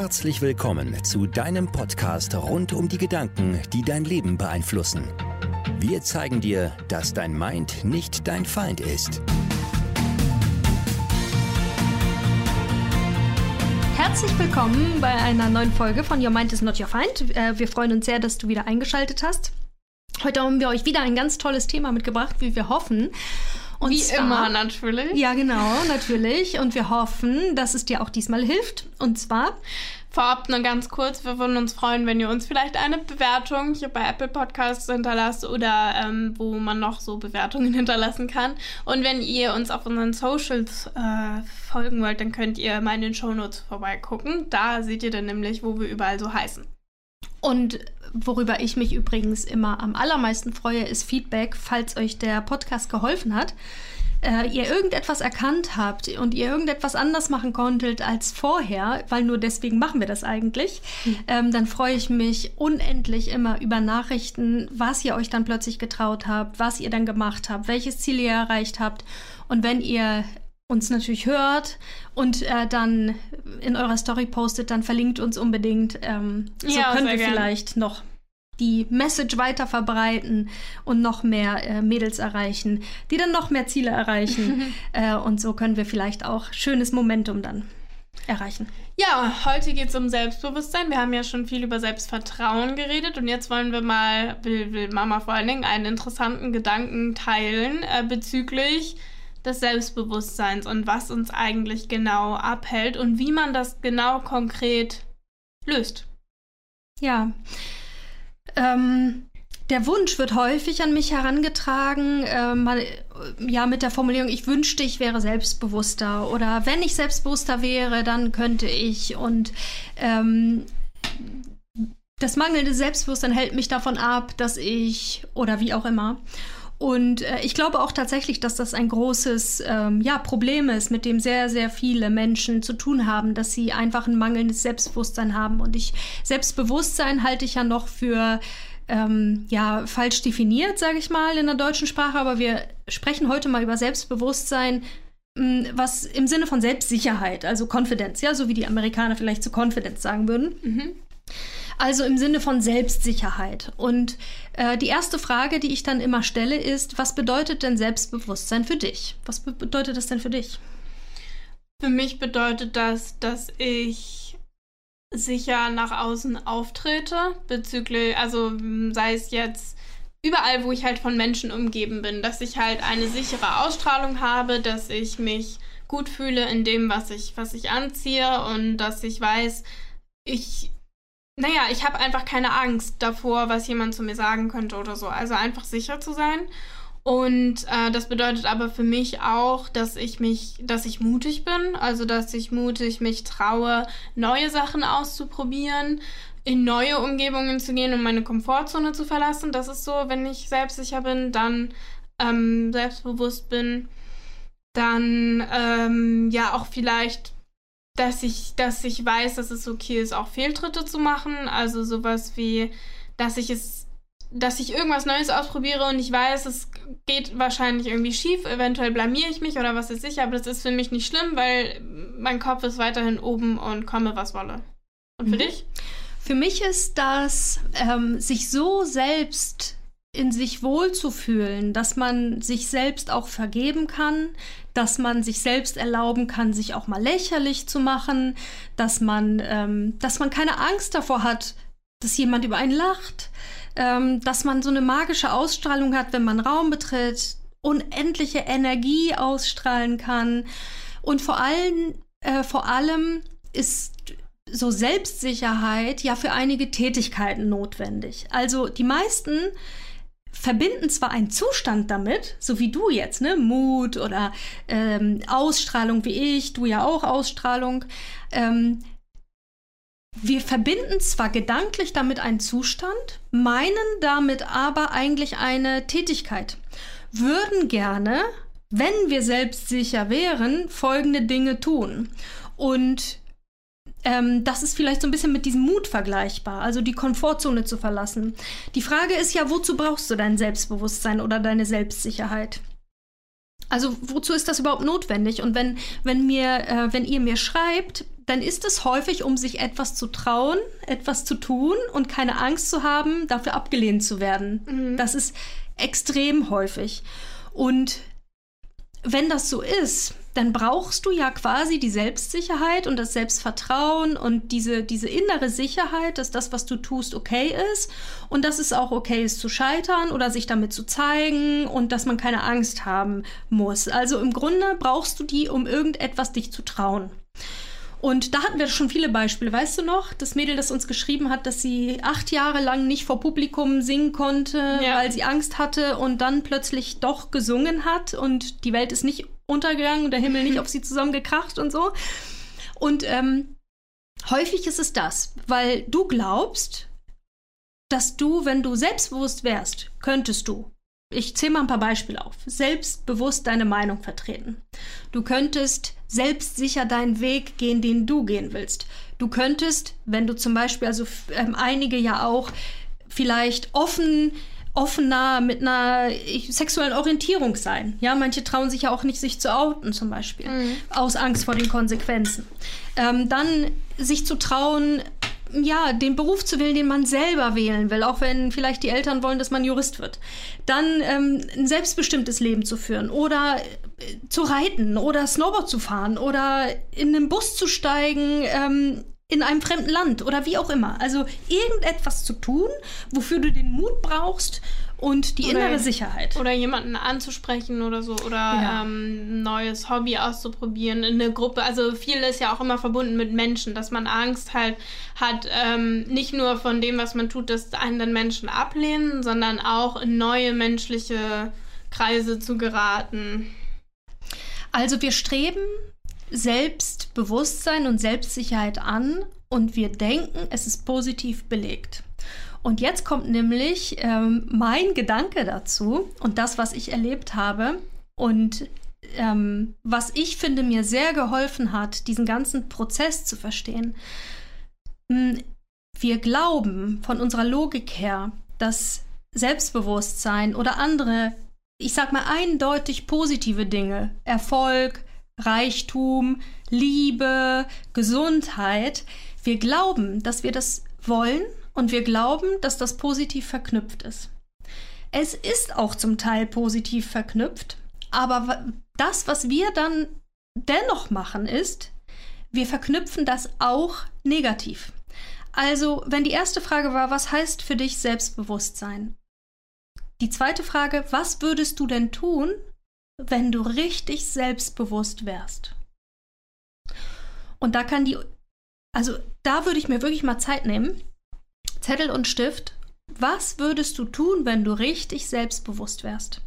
Herzlich willkommen zu deinem Podcast rund um die Gedanken, die dein Leben beeinflussen. Wir zeigen dir, dass dein Mind nicht dein Feind ist. Herzlich willkommen bei einer neuen Folge von Your Mind is Not Your Feind. Äh, wir freuen uns sehr, dass du wieder eingeschaltet hast. Heute haben wir euch wieder ein ganz tolles Thema mitgebracht, wie wir hoffen. Und Wie zwar, immer natürlich. Ja, genau, natürlich. Und wir hoffen, dass es dir auch diesmal hilft. Und zwar. Vorab nur ganz kurz, wir würden uns freuen, wenn ihr uns vielleicht eine Bewertung hier bei Apple Podcasts hinterlasst oder ähm, wo man noch so Bewertungen hinterlassen kann. Und wenn ihr uns auf unseren Socials äh, folgen wollt, dann könnt ihr mal in den Shownotes vorbeigucken. Da seht ihr dann nämlich, wo wir überall so heißen. Und worüber ich mich übrigens immer am allermeisten freue, ist Feedback, falls euch der Podcast geholfen hat. Äh, ihr irgendetwas erkannt habt und ihr irgendetwas anders machen konntet als vorher, weil nur deswegen machen wir das eigentlich, mhm. ähm, dann freue ich mich unendlich immer über Nachrichten, was ihr euch dann plötzlich getraut habt, was ihr dann gemacht habt, welches Ziel ihr erreicht habt. Und wenn ihr uns natürlich hört und äh, dann in eurer Story postet, dann verlinkt uns unbedingt. Ähm, so ja, können wir gern. vielleicht noch die Message weiter verbreiten und noch mehr äh, Mädels erreichen, die dann noch mehr Ziele erreichen. äh, und so können wir vielleicht auch schönes Momentum dann erreichen. Ja, heute geht es um Selbstbewusstsein. Wir haben ja schon viel über Selbstvertrauen geredet und jetzt wollen wir mal, will, will Mama vor allen Dingen, einen interessanten Gedanken teilen äh, bezüglich des Selbstbewusstseins und was uns eigentlich genau abhält und wie man das genau konkret löst. Ja. Ähm, der Wunsch wird häufig an mich herangetragen, äh, mal, ja, mit der Formulierung, ich wünschte, ich wäre selbstbewusster oder wenn ich selbstbewusster wäre, dann könnte ich und ähm, das mangelnde Selbstbewusstsein hält mich davon ab, dass ich oder wie auch immer. Und äh, ich glaube auch tatsächlich, dass das ein großes ähm, ja, Problem ist, mit dem sehr, sehr viele Menschen zu tun haben, dass sie einfach ein mangelndes Selbstbewusstsein haben. Und ich Selbstbewusstsein halte ich ja noch für ähm, ja falsch definiert, sage ich mal, in der deutschen Sprache. Aber wir sprechen heute mal über Selbstbewusstsein hm, was im Sinne von Selbstsicherheit, also Confidence, ja, so wie die Amerikaner vielleicht zu Confidence sagen würden. Mhm. Also im Sinne von Selbstsicherheit. Und äh, die erste Frage, die ich dann immer stelle, ist, was bedeutet denn Selbstbewusstsein für dich? Was be bedeutet das denn für dich? Für mich bedeutet das, dass ich sicher nach außen auftrete, bezüglich, also sei es jetzt überall, wo ich halt von Menschen umgeben bin, dass ich halt eine sichere Ausstrahlung habe, dass ich mich gut fühle in dem, was ich, was ich anziehe und dass ich weiß, ich naja, ich habe einfach keine Angst davor, was jemand zu mir sagen könnte oder so. Also einfach sicher zu sein. Und äh, das bedeutet aber für mich auch, dass ich mich, dass ich mutig bin, also dass ich mutig mich traue, neue Sachen auszuprobieren, in neue Umgebungen zu gehen und meine Komfortzone zu verlassen. Das ist so, wenn ich selbstsicher bin, dann ähm, selbstbewusst bin, dann ähm, ja auch vielleicht dass ich, dass ich weiß, dass es okay ist, auch Fehltritte zu machen. Also sowas wie, dass ich es, dass ich irgendwas Neues ausprobiere und ich weiß, es geht wahrscheinlich irgendwie schief, eventuell blamiere ich mich oder was ist sicher, aber das ist für mich nicht schlimm, weil mein Kopf ist weiterhin oben und komme, was wolle. Und für mhm. dich? Für mich ist das, ähm, sich so selbst in sich wohlzufühlen, dass man sich selbst auch vergeben kann, dass man sich selbst erlauben kann, sich auch mal lächerlich zu machen, dass man, ähm, dass man keine Angst davor hat, dass jemand über einen lacht, ähm, dass man so eine magische Ausstrahlung hat, wenn man Raum betritt, unendliche Energie ausstrahlen kann und vor allem, äh, vor allem ist so Selbstsicherheit ja für einige Tätigkeiten notwendig. Also die meisten verbinden zwar einen Zustand damit, so wie du jetzt, ne, Mut oder ähm, Ausstrahlung wie ich, du ja auch Ausstrahlung. Ähm, wir verbinden zwar gedanklich damit einen Zustand, meinen damit aber eigentlich eine Tätigkeit, würden gerne, wenn wir selbstsicher wären, folgende Dinge tun. Und ähm, das ist vielleicht so ein bisschen mit diesem Mut vergleichbar, also die Komfortzone zu verlassen. Die Frage ist ja, wozu brauchst du dein Selbstbewusstsein oder deine Selbstsicherheit? Also wozu ist das überhaupt notwendig? Und wenn, wenn mir, äh, wenn ihr mir schreibt, dann ist es häufig, um sich etwas zu trauen, etwas zu tun und keine Angst zu haben, dafür abgelehnt zu werden. Mhm. Das ist extrem häufig. Und wenn das so ist, dann brauchst du ja quasi die Selbstsicherheit und das Selbstvertrauen und diese, diese innere Sicherheit, dass das, was du tust, okay ist und dass es auch okay ist zu scheitern oder sich damit zu zeigen und dass man keine Angst haben muss. Also im Grunde brauchst du die, um irgendetwas dich zu trauen. Und da hatten wir schon viele Beispiele. Weißt du noch, das Mädel, das uns geschrieben hat, dass sie acht Jahre lang nicht vor Publikum singen konnte, ja. weil sie Angst hatte und dann plötzlich doch gesungen hat und die Welt ist nicht untergegangen und der Himmel nicht auf sie zusammengekracht und so. Und ähm, häufig ist es das, weil du glaubst, dass du, wenn du selbstbewusst wärst, könntest du ich zähle mal ein paar Beispiele auf. Selbstbewusst deine Meinung vertreten. Du könntest selbstsicher deinen Weg gehen, den du gehen willst. Du könntest, wenn du zum Beispiel, also ähm, einige ja auch, vielleicht offen offener mit einer sexuellen Orientierung sein. Ja, manche trauen sich ja auch nicht, sich zu outen zum Beispiel, mhm. aus Angst vor den Konsequenzen. Ähm, dann sich zu trauen, ja, den Beruf zu wählen, den man selber wählen will, auch wenn vielleicht die Eltern wollen, dass man Jurist wird. Dann ähm, ein selbstbestimmtes Leben zu führen oder zu reiten oder Snowboard zu fahren oder in einen Bus zu steigen, ähm, in einem fremden Land oder wie auch immer. Also irgendetwas zu tun, wofür du den Mut brauchst und die oder, innere Sicherheit. Oder jemanden anzusprechen oder so oder ja. ähm, ein neues Hobby auszuprobieren in eine Gruppe. Also viel ist ja auch immer verbunden mit Menschen, dass man Angst halt hat, ähm, nicht nur von dem, was man tut, dass einen dann Menschen ablehnen, sondern auch in neue menschliche Kreise zu geraten. Also wir streben Selbstbewusstsein und Selbstsicherheit an und wir denken, es ist positiv belegt. Und jetzt kommt nämlich ähm, mein Gedanke dazu und das, was ich erlebt habe und ähm, was ich finde mir sehr geholfen hat, diesen ganzen Prozess zu verstehen. Hm, wir glauben von unserer Logik her, dass Selbstbewusstsein oder andere, ich sag mal eindeutig positive Dinge, Erfolg, Reichtum, Liebe, Gesundheit, wir glauben, dass wir das wollen und wir glauben, dass das positiv verknüpft ist. Es ist auch zum Teil positiv verknüpft, aber das, was wir dann dennoch machen, ist, wir verknüpfen das auch negativ. Also, wenn die erste Frage war, was heißt für dich Selbstbewusstsein? Die zweite Frage, was würdest du denn tun, wenn du richtig selbstbewusst wärst? Und da kann die, also da würde ich mir wirklich mal Zeit nehmen, Zettel und Stift. Was würdest du tun, wenn du richtig selbstbewusst wärst?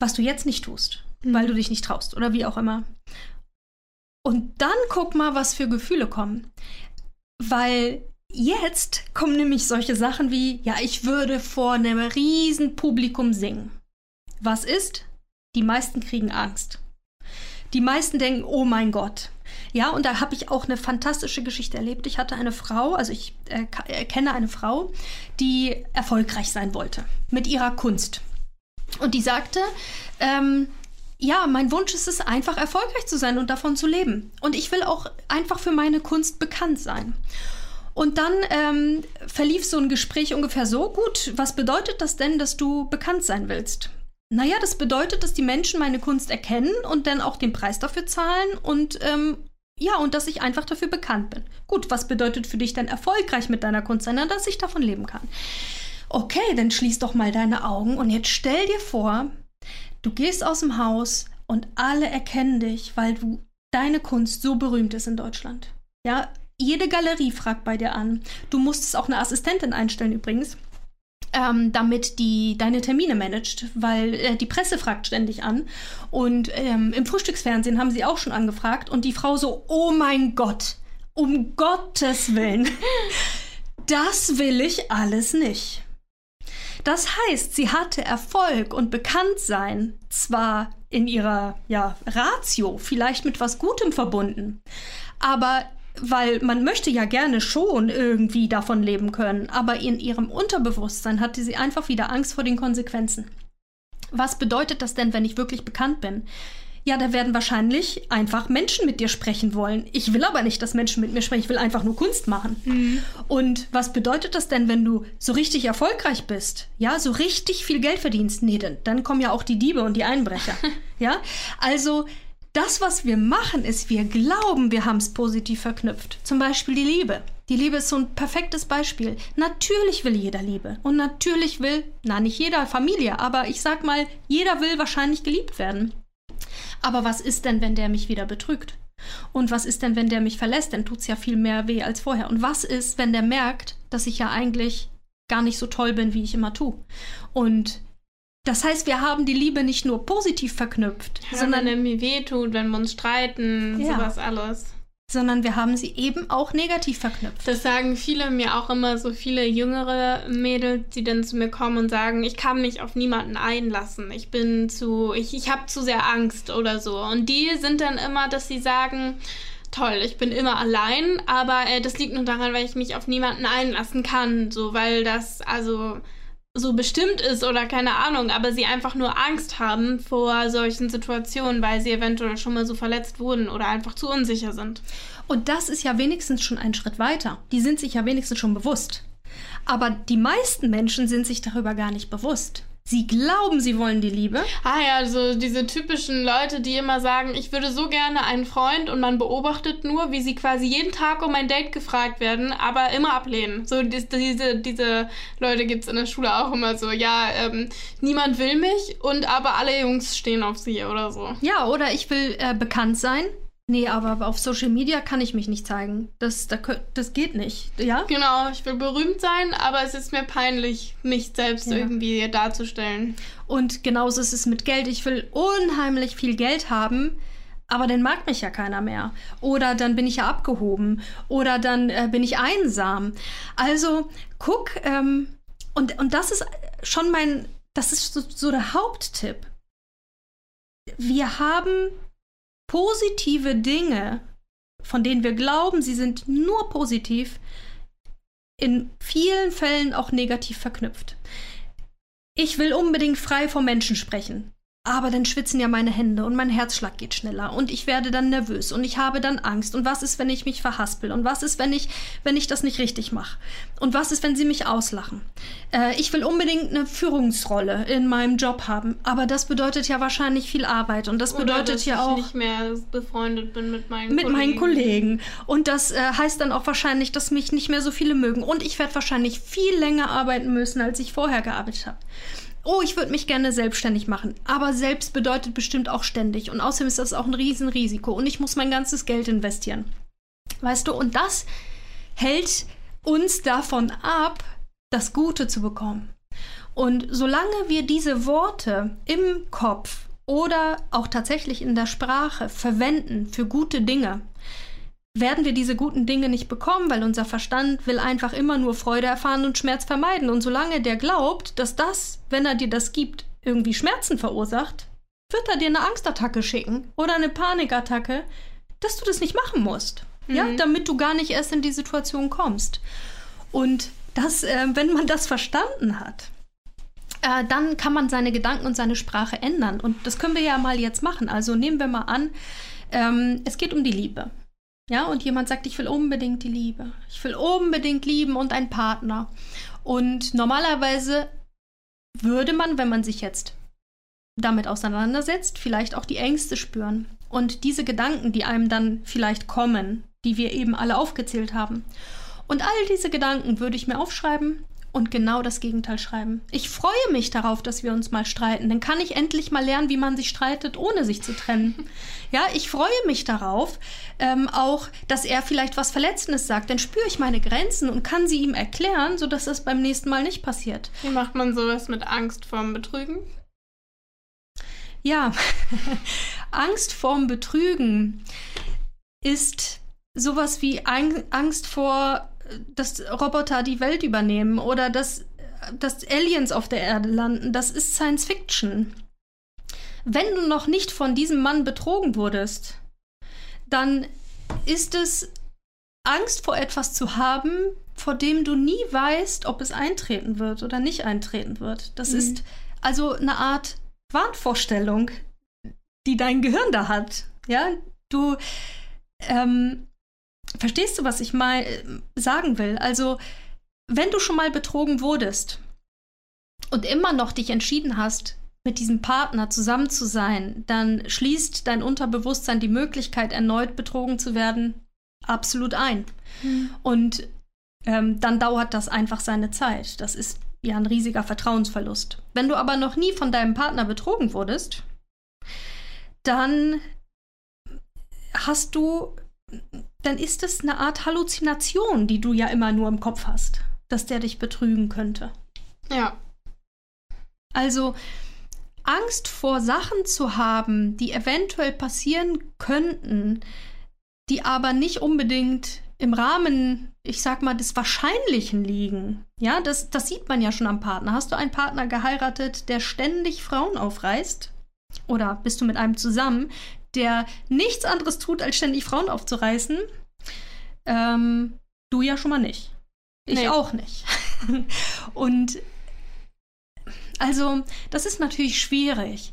Was du jetzt nicht tust, mhm. weil du dich nicht traust oder wie auch immer. Und dann guck mal, was für Gefühle kommen. Weil jetzt kommen nämlich solche Sachen wie, ja, ich würde vor einem riesen Publikum singen. Was ist? Die meisten kriegen Angst. Die meisten denken, oh mein Gott. Ja, und da habe ich auch eine fantastische Geschichte erlebt. Ich hatte eine Frau, also ich äh, kenne eine Frau, die erfolgreich sein wollte mit ihrer Kunst. Und die sagte, ähm, ja, mein Wunsch ist es, einfach erfolgreich zu sein und davon zu leben. Und ich will auch einfach für meine Kunst bekannt sein. Und dann ähm, verlief so ein Gespräch ungefähr so gut. Was bedeutet das denn, dass du bekannt sein willst? Naja, das bedeutet, dass die Menschen meine Kunst erkennen und dann auch den Preis dafür zahlen und ähm, ja, und dass ich einfach dafür bekannt bin. Gut, was bedeutet für dich denn erfolgreich mit deiner Kunst sein? dass ich davon leben kann. Okay, dann schließ doch mal deine Augen und jetzt stell dir vor, du gehst aus dem Haus und alle erkennen dich, weil du deine Kunst so berühmt ist in Deutschland. Ja, jede Galerie fragt bei dir an. Du musstest auch eine Assistentin einstellen übrigens ähm, damit die deine Termine managt, weil äh, die Presse fragt ständig an. Und ähm, im Frühstücksfernsehen haben sie auch schon angefragt und die Frau so, oh mein Gott, um Gottes Willen, das will ich alles nicht. Das heißt, sie hatte Erfolg und Bekanntsein zwar in ihrer ja, Ratio, vielleicht mit was Gutem verbunden, aber weil man möchte ja gerne schon irgendwie davon leben können, aber in ihrem Unterbewusstsein hatte sie einfach wieder Angst vor den Konsequenzen. Was bedeutet das denn, wenn ich wirklich bekannt bin? ja, da werden wahrscheinlich einfach Menschen mit dir sprechen wollen. Ich will aber nicht, dass Menschen mit mir sprechen. Ich will einfach nur Kunst machen. Mhm. Und was bedeutet das denn, wenn du so richtig erfolgreich bist? Ja, so richtig viel Geld verdienst? Nee, dann, dann kommen ja auch die Diebe und die Einbrecher. ja, also das, was wir machen, ist, wir glauben, wir haben es positiv verknüpft. Zum Beispiel die Liebe. Die Liebe ist so ein perfektes Beispiel. Natürlich will jeder Liebe. Und natürlich will, na nicht jeder Familie, aber ich sag mal, jeder will wahrscheinlich geliebt werden. Aber was ist denn, wenn der mich wieder betrügt? Und was ist denn, wenn der mich verlässt? Dann tut es ja viel mehr weh als vorher. Und was ist, wenn der merkt, dass ich ja eigentlich gar nicht so toll bin, wie ich immer tue? Und das heißt, wir haben die Liebe nicht nur positiv verknüpft, ja, sondern wenn mir wehtut, wenn wir uns streiten, ja. sowas alles sondern wir haben sie eben auch negativ verknüpft. Das sagen viele mir auch immer, so viele jüngere Mädels, die dann zu mir kommen und sagen, ich kann mich auf niemanden einlassen. Ich bin zu, ich, ich habe zu sehr Angst oder so. Und die sind dann immer, dass sie sagen, toll, ich bin immer allein, aber äh, das liegt nur daran, weil ich mich auf niemanden einlassen kann, so, weil das, also so bestimmt ist oder keine Ahnung, aber sie einfach nur Angst haben vor solchen Situationen, weil sie eventuell schon mal so verletzt wurden oder einfach zu unsicher sind. Und das ist ja wenigstens schon ein Schritt weiter. Die sind sich ja wenigstens schon bewusst. Aber die meisten Menschen sind sich darüber gar nicht bewusst. Sie glauben, sie wollen die Liebe. Ah ja, so diese typischen Leute, die immer sagen, ich würde so gerne einen Freund und man beobachtet nur, wie sie quasi jeden Tag um ein Date gefragt werden, aber immer ablehnen. So diese, diese Leute gibt es in der Schule auch immer so, ja, ähm, niemand will mich und aber alle Jungs stehen auf sie oder so. Ja, oder ich will äh, bekannt sein, Nee, aber auf Social Media kann ich mich nicht zeigen. Das, das geht nicht, ja? Genau, ich will berühmt sein, aber es ist mir peinlich, mich selbst ja. irgendwie darzustellen. Und genauso ist es mit Geld. Ich will unheimlich viel Geld haben, aber dann mag mich ja keiner mehr. Oder dann bin ich ja abgehoben. Oder dann äh, bin ich einsam. Also guck, ähm, und, und das ist schon mein, das ist so, so der Haupttipp. Wir haben positive Dinge, von denen wir glauben, sie sind nur positiv, in vielen Fällen auch negativ verknüpft. Ich will unbedingt frei vor Menschen sprechen. Aber dann schwitzen ja meine Hände und mein Herzschlag geht schneller und ich werde dann nervös und ich habe dann Angst. Und was ist, wenn ich mich verhaspel? Und was ist, wenn ich, wenn ich das nicht richtig mache? Und was ist, wenn sie mich auslachen? Äh, ich will unbedingt eine Führungsrolle in meinem Job haben, aber das bedeutet ja wahrscheinlich viel Arbeit und das bedeutet Oder, dass ja auch. ich nicht mehr befreundet bin mit meinen mit Kollegen. meinen Kollegen. Und das äh, heißt dann auch wahrscheinlich, dass mich nicht mehr so viele mögen und ich werde wahrscheinlich viel länger arbeiten müssen, als ich vorher gearbeitet habe oh, ich würde mich gerne selbstständig machen. Aber selbst bedeutet bestimmt auch ständig. Und außerdem ist das auch ein Riesenrisiko. Und ich muss mein ganzes Geld investieren. Weißt du, und das hält uns davon ab, das Gute zu bekommen. Und solange wir diese Worte im Kopf oder auch tatsächlich in der Sprache verwenden für gute Dinge, werden wir diese guten Dinge nicht bekommen, weil unser Verstand will einfach immer nur Freude erfahren und Schmerz vermeiden. Und solange der glaubt, dass das, wenn er dir das gibt, irgendwie Schmerzen verursacht, wird er dir eine Angstattacke schicken oder eine Panikattacke, dass du das nicht machen musst. Mhm. Ja, damit du gar nicht erst in die Situation kommst. Und das, äh, wenn man das verstanden hat, äh, dann kann man seine Gedanken und seine Sprache ändern. Und das können wir ja mal jetzt machen. Also nehmen wir mal an, ähm, es geht um die Liebe. Ja, und jemand sagt, ich will unbedingt die Liebe. Ich will unbedingt lieben und einen Partner. Und normalerweise würde man, wenn man sich jetzt damit auseinandersetzt, vielleicht auch die Ängste spüren. Und diese Gedanken, die einem dann vielleicht kommen, die wir eben alle aufgezählt haben. Und all diese Gedanken würde ich mir aufschreiben und genau das Gegenteil schreiben. Ich freue mich darauf, dass wir uns mal streiten. Dann kann ich endlich mal lernen, wie man sich streitet, ohne sich zu trennen. Ja, ich freue mich darauf, ähm, auch, dass er vielleicht was Verletzendes sagt. Dann spüre ich meine Grenzen und kann sie ihm erklären, sodass das beim nächsten Mal nicht passiert. Wie macht man sowas mit Angst vorm Betrügen? Ja, Angst vorm Betrügen ist sowas wie Angst vor dass Roboter die Welt übernehmen oder dass, dass Aliens auf der Erde landen. Das ist Science Fiction. Wenn du noch nicht von diesem Mann betrogen wurdest, dann ist es Angst vor etwas zu haben, vor dem du nie weißt, ob es eintreten wird oder nicht eintreten wird. Das mhm. ist also eine Art Wahnvorstellung, die dein Gehirn da hat. Ja, du ähm, verstehst du, was ich mal äh, sagen will? Also, wenn du schon mal betrogen wurdest und immer noch dich entschieden hast, mit diesem Partner zusammen zu sein, dann schließt dein Unterbewusstsein die Möglichkeit, erneut betrogen zu werden, absolut ein. Mhm. Und ähm, dann dauert das einfach seine Zeit. Das ist ja ein riesiger Vertrauensverlust. Wenn du aber noch nie von deinem Partner betrogen wurdest, dann hast du, dann ist es eine Art Halluzination, die du ja immer nur im Kopf hast, dass der dich betrügen könnte. Ja. Also Angst vor Sachen zu haben, die eventuell passieren könnten, die aber nicht unbedingt im Rahmen, ich sag mal, des Wahrscheinlichen liegen. Ja, das, das sieht man ja schon am Partner. Hast du einen Partner geheiratet, der ständig Frauen aufreißt? Oder bist du mit einem zusammen, der nichts anderes tut, als ständig Frauen aufzureißen? Ähm, du ja schon mal nicht. Ich nee. auch nicht. Und also, das ist natürlich schwierig,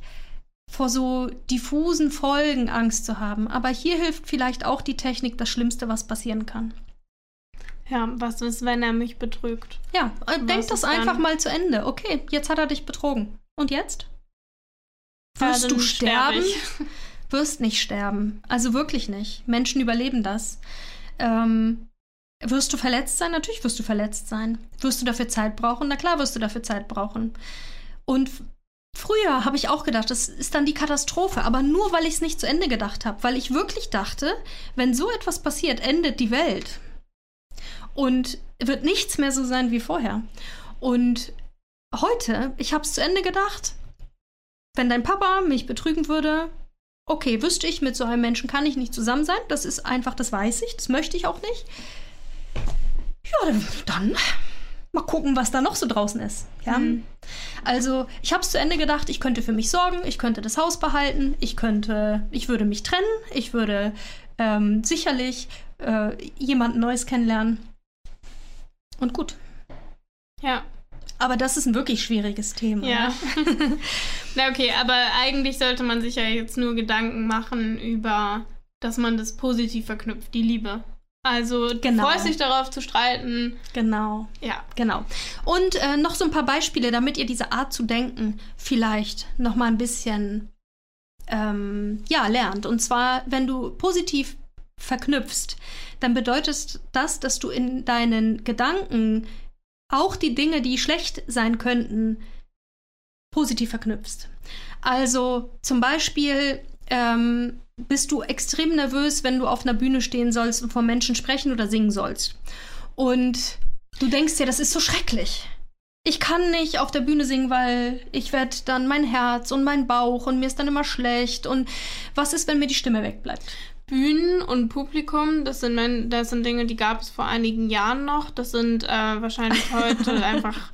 vor so diffusen Folgen Angst zu haben. Aber hier hilft vielleicht auch die Technik, das Schlimmste, was passieren kann. Ja, was ist, wenn er mich betrügt? Ja, äh, denk das einfach dann? mal zu Ende. Okay, jetzt hat er dich betrogen. Und jetzt? Wirst ja, du sterben? Wirst nicht sterben. Also wirklich nicht. Menschen überleben das. Ähm, wirst du verletzt sein? Natürlich wirst du verletzt sein. Wirst du dafür Zeit brauchen? Na klar wirst du dafür Zeit brauchen. Und früher habe ich auch gedacht, das ist dann die Katastrophe, aber nur weil ich es nicht zu Ende gedacht habe, weil ich wirklich dachte, wenn so etwas passiert, endet die Welt. Und wird nichts mehr so sein wie vorher. Und heute, ich habe es zu Ende gedacht, wenn dein Papa mich betrügen würde, okay, wüsste ich, mit so einem Menschen kann ich nicht zusammen sein. Das ist einfach, das weiß ich, das möchte ich auch nicht. Ja, dann mal gucken, was da noch so draußen ist. Ja? Mhm. Also, ich habe es zu Ende gedacht, ich könnte für mich sorgen, ich könnte das Haus behalten, ich könnte, ich würde mich trennen, ich würde ähm, sicherlich äh, jemand Neues kennenlernen. Und gut. Ja. Aber das ist ein wirklich schwieriges Thema. Ja. Na okay, aber eigentlich sollte man sich ja jetzt nur Gedanken machen über, dass man das positiv verknüpft, die Liebe. Also genau. freust dich darauf zu streiten. Genau. Ja. Genau. Und äh, noch so ein paar Beispiele, damit ihr diese Art zu denken vielleicht noch mal ein bisschen ähm, ja, lernt. Und zwar, wenn du positiv verknüpfst, dann bedeutet das, dass du in deinen Gedanken auch die Dinge, die schlecht sein könnten, positiv verknüpfst. Also zum Beispiel, ähm, bist du extrem nervös, wenn du auf einer Bühne stehen sollst und vor Menschen sprechen oder singen sollst. Und du denkst dir, das ist so schrecklich. Ich kann nicht auf der Bühne singen, weil ich werde dann mein Herz und mein Bauch und mir ist dann immer schlecht. Und was ist, wenn mir die Stimme wegbleibt? Bühnen und Publikum, das sind, das sind Dinge, die gab es vor einigen Jahren noch. Das sind äh, wahrscheinlich heute einfach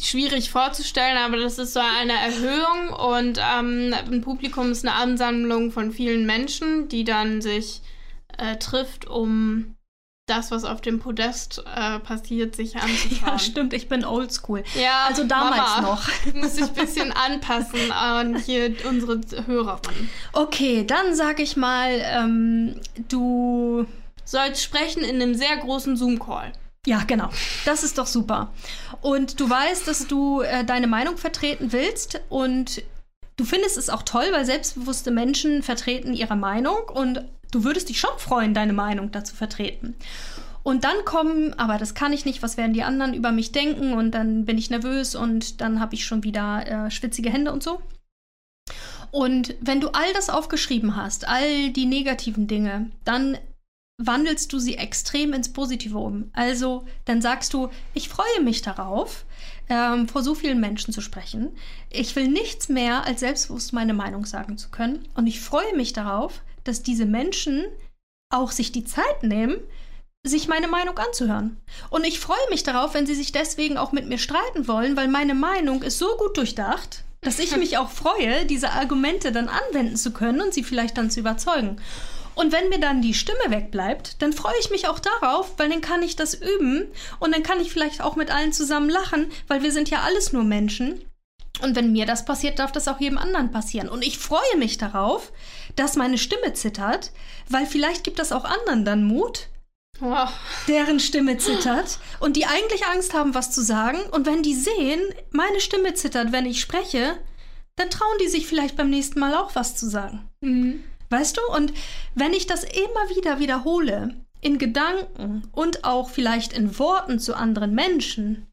schwierig vorzustellen, aber das ist so eine Erhöhung und ähm, ein Publikum ist eine Ansammlung von vielen Menschen, die dann sich äh, trifft, um das, was auf dem Podest äh, passiert, sich anzuschauen. Ja, stimmt, ich bin oldschool. Ja, also damals Mama, noch. Muss ich ein bisschen anpassen an hier unsere Hörerin. Okay, dann sag ich mal, ähm, du sollst sprechen in einem sehr großen Zoom-Call. Ja, genau. Das ist doch super. Und du weißt, dass du äh, deine Meinung vertreten willst und du findest es auch toll, weil selbstbewusste Menschen vertreten ihre Meinung und du würdest dich schon freuen, deine Meinung dazu vertreten. Und dann kommen, aber das kann ich nicht, was werden die anderen über mich denken und dann bin ich nervös und dann habe ich schon wieder äh, schwitzige Hände und so. Und wenn du all das aufgeschrieben hast, all die negativen Dinge, dann wandelst du sie extrem ins Positive um. Also dann sagst du, ich freue mich darauf, ähm, vor so vielen Menschen zu sprechen. Ich will nichts mehr, als selbstbewusst meine Meinung sagen zu können. Und ich freue mich darauf, dass diese Menschen auch sich die Zeit nehmen, sich meine Meinung anzuhören. Und ich freue mich darauf, wenn sie sich deswegen auch mit mir streiten wollen, weil meine Meinung ist so gut durchdacht, dass ich mich auch freue, diese Argumente dann anwenden zu können und sie vielleicht dann zu überzeugen. Und wenn mir dann die Stimme wegbleibt, dann freue ich mich auch darauf, weil dann kann ich das üben und dann kann ich vielleicht auch mit allen zusammen lachen, weil wir sind ja alles nur Menschen. Und wenn mir das passiert, darf das auch jedem anderen passieren. Und ich freue mich darauf, dass meine Stimme zittert, weil vielleicht gibt das auch anderen dann Mut, wow. deren Stimme zittert und die eigentlich Angst haben, was zu sagen. Und wenn die sehen, meine Stimme zittert, wenn ich spreche, dann trauen die sich vielleicht beim nächsten Mal auch was zu sagen. Mhm. Weißt du? Und wenn ich das immer wieder wiederhole, in Gedanken und auch vielleicht in Worten zu anderen Menschen,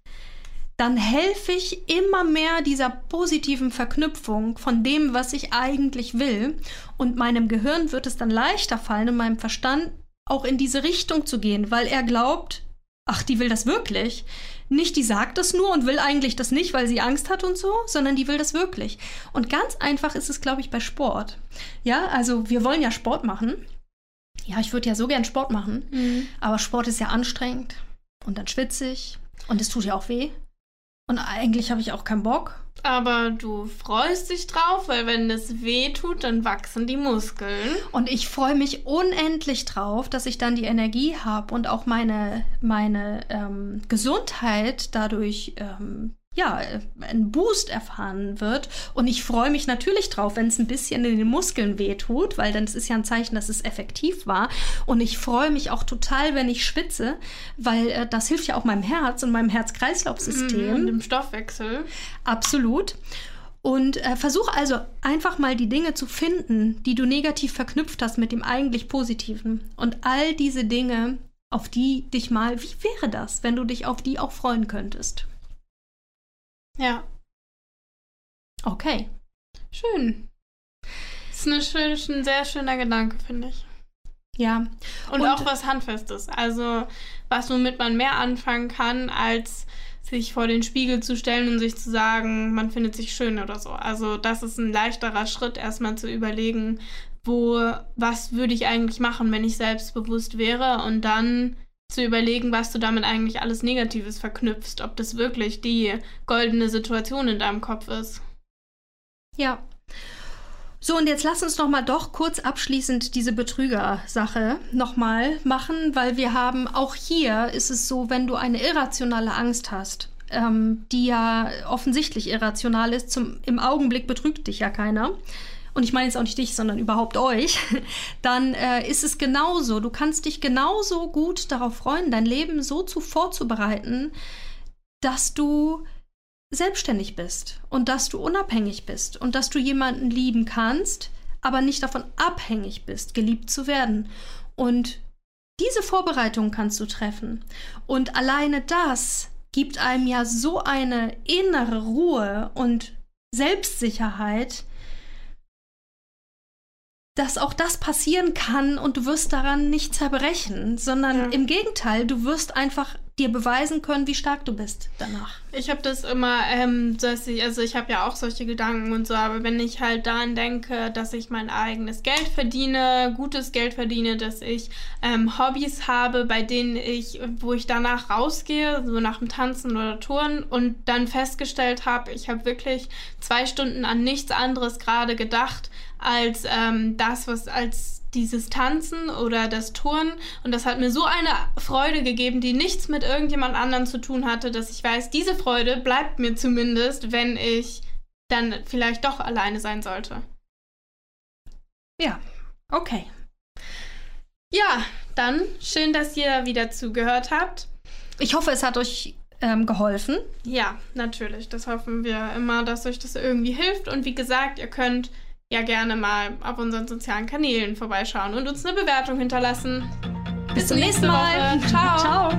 dann helfe ich immer mehr dieser positiven Verknüpfung von dem, was ich eigentlich will. Und meinem Gehirn wird es dann leichter fallen und meinem Verstand auch in diese Richtung zu gehen, weil er glaubt, ach, die will das wirklich. Nicht, die sagt das nur und will eigentlich das nicht, weil sie Angst hat und so, sondern die will das wirklich. Und ganz einfach ist es, glaube ich, bei Sport. Ja, also wir wollen ja Sport machen. Ja, ich würde ja so gern Sport machen, mhm. aber Sport ist ja anstrengend und dann schwitze ich und es tut ja auch weh. Und eigentlich habe ich auch keinen Bock. Aber du freust dich drauf, weil wenn es weh tut, dann wachsen die Muskeln. Und ich freue mich unendlich drauf, dass ich dann die Energie habe und auch meine, meine ähm, Gesundheit dadurch ähm, ja, ein Boost erfahren wird. Und ich freue mich natürlich drauf, wenn es ein bisschen in den Muskeln wehtut, weil dann ist es ja ein Zeichen, dass es effektiv war. Und ich freue mich auch total, wenn ich schwitze, weil äh, das hilft ja auch meinem Herz und meinem Herz-Kreislauf-System. Mhm, und dem Stoffwechsel. Absolut. Und äh, versuch also einfach mal die Dinge zu finden, die du negativ verknüpft hast mit dem eigentlich Positiven. Und all diese Dinge, auf die dich mal, wie wäre das, wenn du dich auf die auch freuen könntest? Ja. Okay. Schön. Das ist eine schön, ein sehr schöner Gedanke, finde ich. Ja. Und, und, auch was Handfestes. Also, was womit man mehr anfangen kann, als sich vor den Spiegel zu stellen und sich zu sagen, man findet sich schön oder so. Also, das ist ein leichterer Schritt, erstmal zu überlegen, wo, was würde ich eigentlich machen, wenn ich selbstbewusst wäre und dann zu überlegen, was du damit eigentlich alles Negatives verknüpfst, ob das wirklich die goldene Situation in deinem Kopf ist. Ja. So, und jetzt lass uns noch mal doch kurz abschließend diese Betrüger-Sache noch mal machen, weil wir haben, auch hier ist es so, wenn du eine irrationale Angst hast, ähm, die ja offensichtlich irrational ist, zum, im Augenblick betrügt dich ja keiner, und ich meine jetzt auch nicht dich, sondern überhaupt euch, dann äh, ist es genauso. Du kannst dich genauso gut darauf freuen, dein Leben so zu vorzubereiten, dass du selbstständig bist und dass du unabhängig bist und dass du jemanden lieben kannst, aber nicht davon abhängig bist, geliebt zu werden. Und diese Vorbereitung kannst du treffen. Und alleine das gibt einem ja so eine innere Ruhe und Selbstsicherheit, dass auch das passieren kann und du wirst daran nicht zerbrechen, sondern ja. im Gegenteil, du wirst einfach dir beweisen können, wie stark du bist danach. Ich habe das immer, ähm, dass ich, also ich habe ja auch solche Gedanken und so, aber wenn ich halt daran denke, dass ich mein eigenes Geld verdiene, gutes Geld verdiene, dass ich ähm, Hobbys habe, bei denen ich, wo ich danach rausgehe, so nach dem Tanzen oder Touren und dann festgestellt habe, ich habe wirklich zwei Stunden an nichts anderes gerade gedacht, als ähm, das, was als dieses Tanzen oder das Touren. Und das hat mir so eine Freude gegeben, die nichts mit irgendjemand anderem zu tun hatte, dass ich weiß, diese Freude bleibt mir zumindest, wenn ich dann vielleicht doch alleine sein sollte. Ja, okay. Ja, dann schön, dass ihr wieder zugehört habt. Ich hoffe, es hat euch ähm, geholfen. Ja, natürlich. Das hoffen wir immer, dass euch das irgendwie hilft. Und wie gesagt, ihr könnt ja gerne mal auf unseren sozialen Kanälen vorbeischauen und uns eine Bewertung hinterlassen. Bis, Bis zum nächsten Mal. Woche. Ciao. Ciao.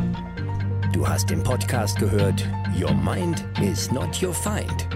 Du hast den Podcast gehört Your Mind is not your Find